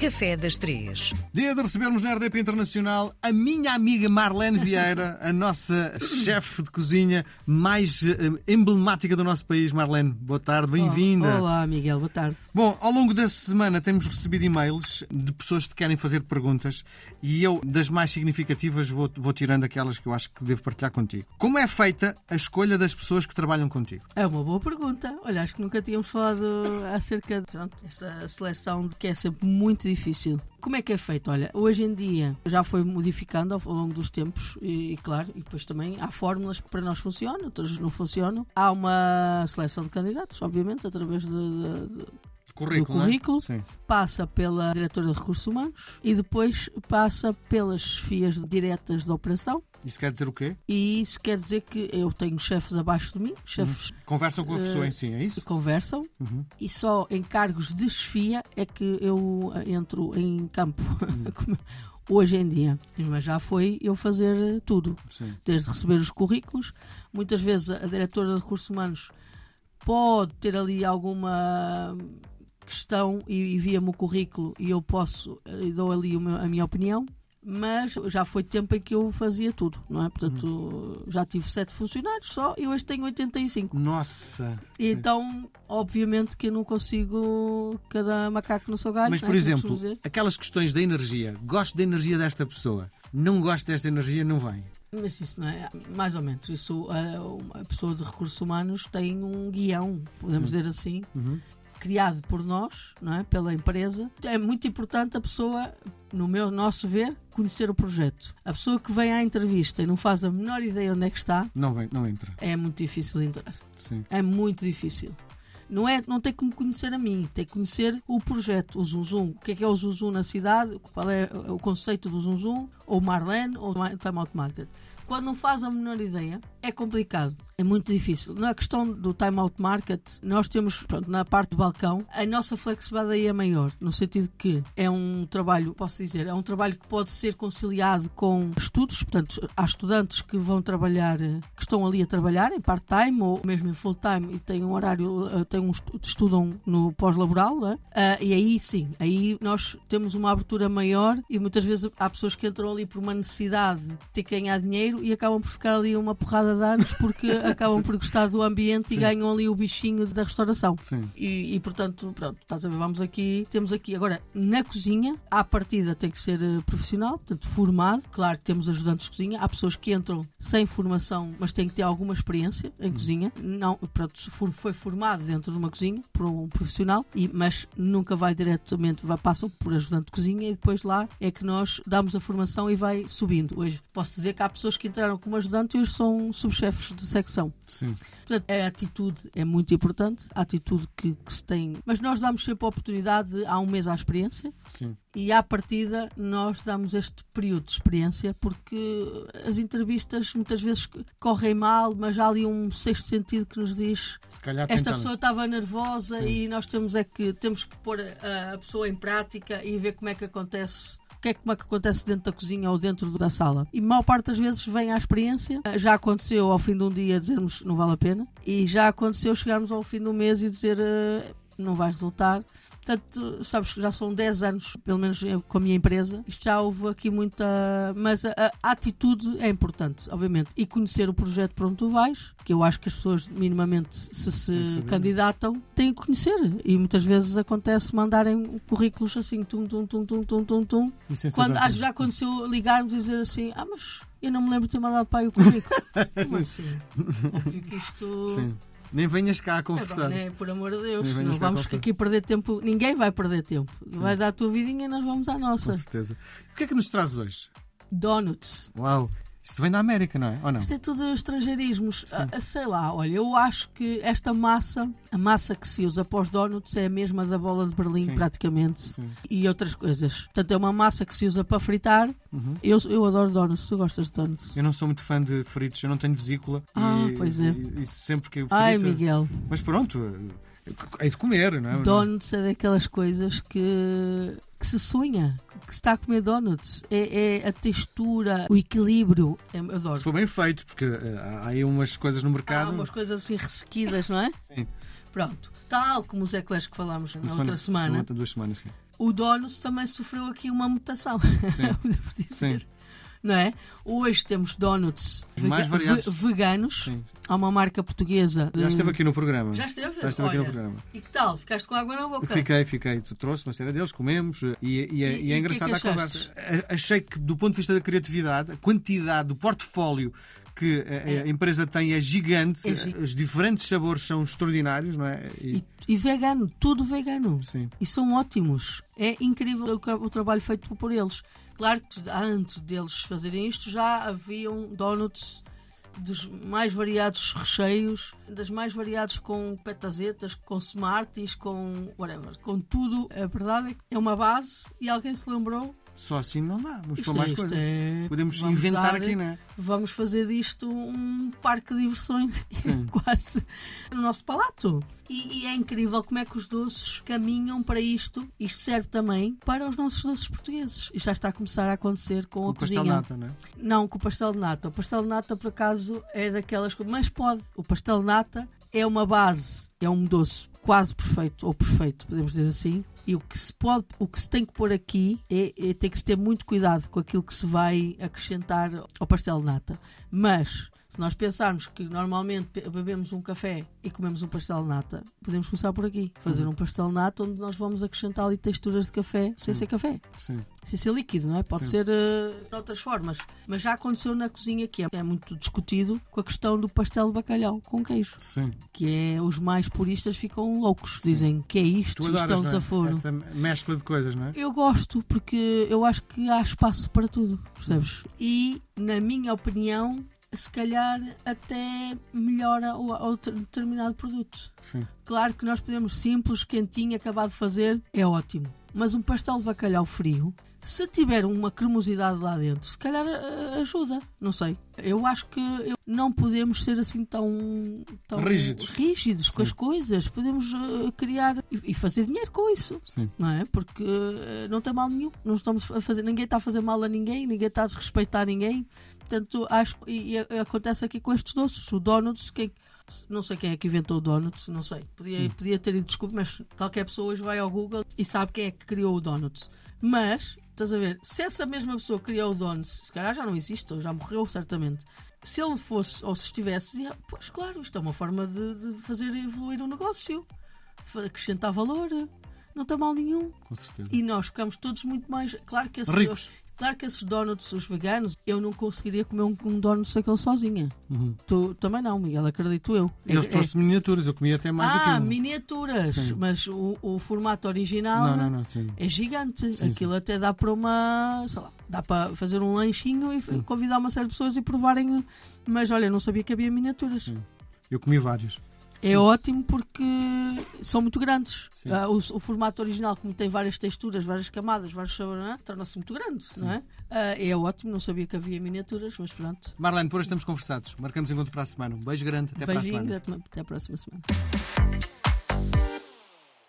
Café das Três. Dia de recebermos na RDP Internacional a minha amiga Marlene Vieira, a nossa chefe de cozinha mais eh, emblemática do nosso país. Marlene, boa tarde, bem-vinda. Olá, Miguel, boa tarde. Bom, ao longo da semana temos recebido e-mails de pessoas que querem fazer perguntas e eu, das mais significativas, vou, vou tirando aquelas que eu acho que devo partilhar contigo. Como é feita a escolha das pessoas que trabalham contigo? É uma boa pergunta. Olha, acho que nunca tínhamos falado acerca de pronto, essa seleção que é sempre muito difícil. Como é que é feito? Olha, hoje em dia já foi modificando ao longo dos tempos e, e, claro, e depois também há fórmulas que para nós funcionam, outras não funcionam. Há uma seleção de candidatos, obviamente, através de, de, de Currículo, do currículo, é? passa pela diretora de recursos humanos e depois passa pelas fias diretas da operação. Isso quer dizer o quê? E isso quer dizer que eu tenho chefes abaixo de mim, chefes uhum. conversam com a pessoa uh, em si, é isso? Conversam uhum. e só em cargos de chefia é que eu entro em campo. Uhum. Hoje em dia, mas já foi eu fazer tudo, Sim. desde receber os currículos. Muitas vezes a diretora de recursos humanos pode ter ali alguma questão e envia-me o currículo e eu posso e dou ali meu, a minha opinião mas já foi tempo em que eu fazia tudo, não é? Portanto, uhum. já tive sete funcionários só e hoje tenho 85. Nossa! E então, obviamente que eu não consigo cada macaco no seu galho. Mas, por é? exemplo, aquelas questões da energia, gosto da energia desta pessoa, não gosto desta energia, não vem. Mas isso não é, mais ou menos, isso a, a pessoa de recursos humanos tem um guião, podemos Sim. dizer assim, uhum criado por nós, não é? pela empresa. É muito importante a pessoa, no meu nosso ver, conhecer o projeto. A pessoa que vem à entrevista e não faz a menor ideia onde é que está, não vem, não entra. É muito difícil entrar. Sim. É muito difícil. Não, é, não tem me conhecer a mim, tem que conhecer o projeto, o Zum Zum. O que é que é o Zum Zum na cidade, qual é o conceito do Zum Zum, ou Marlene, ou Time Out Market. Quando não faz a menor ideia, é complicado. É muito difícil. Na questão do time out market, nós temos, pronto, na parte do balcão, a nossa flexibilidade aí é maior, no sentido que é um trabalho, posso dizer, é um trabalho que pode ser conciliado com estudos, portanto, há estudantes que vão trabalhar, que estão ali a trabalhar em part-time ou mesmo em full-time e têm um horário, eh, têm um, estudam no pós-laboral, uh, e aí sim, aí nós temos uma abertura maior e muitas vezes há pessoas que entram ali por uma necessidade de ter que ganhar dinheiro e acabam por ficar ali uma porrada de anos porque acabam por gostar do ambiente Sim. e ganham ali o bichinho da restauração. E, e, portanto, pronto, estás a ver, vamos aqui, temos aqui. Agora, na cozinha, à partida tem que ser uh, profissional, portanto, formado. Claro que temos ajudantes de cozinha, há pessoas que entram sem formação, mas têm que ter alguma experiência em hum. cozinha. Não, pronto, foi formado dentro de uma cozinha por um profissional, e, mas nunca vai diretamente, vai, passam por ajudante de cozinha e depois lá é que nós damos a formação e vai subindo. Hoje posso dizer que há pessoas que entraram como ajudante e hoje são subchefes de secção. Sim. Portanto, a atitude é muito importante, a atitude que, que, se tem. Mas nós damos sempre a oportunidade de, há um mês à experiência. Sim. E à partida nós damos este período de experiência porque as entrevistas muitas vezes correm mal, mas há ali um sexto sentido que nos diz esta pessoa estava nervosa Sim. e nós temos é que temos que pôr a, a pessoa em prática e ver como é que acontece que é é que acontece dentro da cozinha ou dentro da sala. E maior parte das vezes vem à experiência. Já aconteceu ao fim de um dia dizermos não vale a pena. E já aconteceu chegarmos ao fim do mês e dizer uh, não vai resultar. Portanto, sabes que já são 10 anos, pelo menos eu, com a minha empresa, isto já houve aqui muita. Mas a, a, atitude é importante, obviamente. E conhecer o projeto para onde tu vais, que eu acho que as pessoas, minimamente, se se candidatam, têm que conhecer. E muitas vezes acontece mandarem currículos assim, tum, tum, tum, tum, tum, tum, tum. Quando, ah, já aconteceu ligarmos e dizer assim: ah, mas eu não me lembro de ter mandado para aí o currículo. Como assim? Óbvio que isto. Sim. Nem venhas cá a confessar. É, por amor de Deus, não vamos aqui perder tempo. Ninguém vai perder tempo. Sim. Vais à tua vidinha e nós vamos à nossa. Com certeza. O que é que nos traz hoje? Donuts. Uau! Isto vem da América, não é? Ou não? Isto é tudo estrangeirismos. Ah, sei lá, olha, eu acho que esta massa, a massa que se usa para os donuts é a mesma da bola de Berlim, Sim. praticamente. Sim. E outras coisas. Portanto, é uma massa que se usa para fritar. Uhum. Eu, eu adoro donuts. Tu gostas de donuts? Eu não sou muito fã de fritos, eu não tenho vesícula. Ah, e, pois é. E, e sempre que eu frito, Ai, Miguel. Mas pronto, é de comer, não é? Donuts é daquelas coisas que que se sonha, que se está a comer donuts. É, é a textura, o equilíbrio. É, eu adoro. Se for bem feito, porque uh, há aí umas coisas no mercado. Há umas coisas assim ressequidas, não é? Sim. Pronto. Tal como os eclairs que falámos na, na outra semana. semana. duas semanas, sim. o Donuts também sofreu aqui uma mutação. Sim. Sim. Não é? Hoje temos donuts mais variados. ve- veganos. Sim. Há uma marca portuguesa. de- Já esteve aqui no programa. Já esteve? Já esteve aqui no Olha, programa. E que tal? Ficaste com água na boca? Fiquei, fiquei. Tu trouxe uma série deles, comemos eh, e, e, é- E- e é e engraçada que é a conversa. Achei que, do ponto de vista da criatividade, a quantidade do portfólio que a, a empresa tem é gigante, É gi- os diferentes sabores são extraordinários, não é? E- E, e vegano, tudo vegano. sim. E são ótimos. É incrível o, o trabalho feito por eles. Claro que antes deles fazerem isto já haviam donuts dos mais variados recheios, das mais variados com petazetas, com smarties, com whatever, com tudo. A verdade é que é uma base e alguém se lembrou. Só assim não dá. Vamos Isto para mais é- coisas. é- Podemos vamos inventar dar- aqui, não é? Vamos fazer disto um parque de diversões quase no nosso palato. E, e é incrível como é que os doces caminham para isto. Isto serve também para os nossos doces portugueses. E já está a começar a acontecer com a O pastel cozinha. nata, não é? Não, com o pastel de nata. O pastel de nata, por acaso, é daquelas coisas. Mas pode. O pastel de nata é uma base, é um doce quase perfeito, ou perfeito, podemos dizer assim. E o que se pode, o que se tem que pôr aqui é, é ter que se ter muito cuidado com aquilo que se vai acrescentar ao pastel de nata. Mas se nós pensarmos que normalmente be- bebemos um café e comemos um pastel de nata, podemos começar por aqui. Fazer um pastel de nata onde nós vamos acrescentar ali texturas de café sem ser café Sim. sem ser líquido, não é? Pode Sim. ser eh, de outras formas. Mas já aconteceu na cozinha que é, é muito discutido com a questão do pastel de bacalhau com queijo. Sim. Que é os mais puristas ficam loucos. Dizem que é isto, Tu isto é um não é? desaforo. Essa mescla de coisas, não é? Eu gosto porque eu acho que há espaço para tudo, percebes? E, na minha opinião, se calhar até melhora o, o ter- determinado produto. Sim. Claro que nós podemos simples, quentinho, acabado de fazer, é ótimo. Mas um pastel de bacalhau frio, se tiver uma cremosidade lá dentro, se calhar eh, ajuda. Não sei. Eu acho que não podemos ser assim tão, tão Rígidos. rígidos com as coisas. Podemos eh, criar e, e fazer dinheiro com isso. Sim. Não é? Porque eh, não tem mal nenhum. Não estamos a fazer, ninguém está a fazer mal a ninguém, ninguém está a desrespeitar ninguém. Portanto, acho e, e acontece aqui com estes doces. O donuts, quem, não sei quem é que inventou o donuts, não sei. Podia, podia ter ido desculpa, mas qualquer pessoa hoje vai ao Google e sabe quem é que criou o donuts. Mas, estás a ver, se essa mesma pessoa criou o donuts, se calhar já não existe, ou já morreu, certamente. Se ele fosse, ou se estivesse, dizia, pois claro, isto é uma forma de, de fazer evoluir o negócio, de acrescentar valor. Não tem mal nenhum. Com certeza. E nós ficamos todos muito mais. Claro que, esse- Ricos. Claro que esses donuts, os veganos, eu não conseguiria comer um, um donut daquele sozinha. Uhum. Tu também não, Miguel, acredito eu. É- Eles é- trouxe miniaturas, eu comia até mais do que ah, um. miniaturas. Sim. Mas o, o formato original Não, não, não, sim. é gigante. Sim, Aquilo até dá para uma. sei lá, dá para fazer um lanchinho e Sim. convidar uma série de pessoas e provarem. Mas olha, não sabia que havia miniaturas. Sim. Eu comi vários. É ótimo porque são muito grandes. Ah, o, o formato original, como tem várias texturas, várias camadas, vários sabores, é? torna-se muito grande, não é? Ah, é ótimo, não sabia que havia miniaturas, mas pronto. Marlene, por hoje estamos conversados. Marcamos encontro para a semana. Um beijo grande, até para a Beijinho, semana. até até a próxima semana.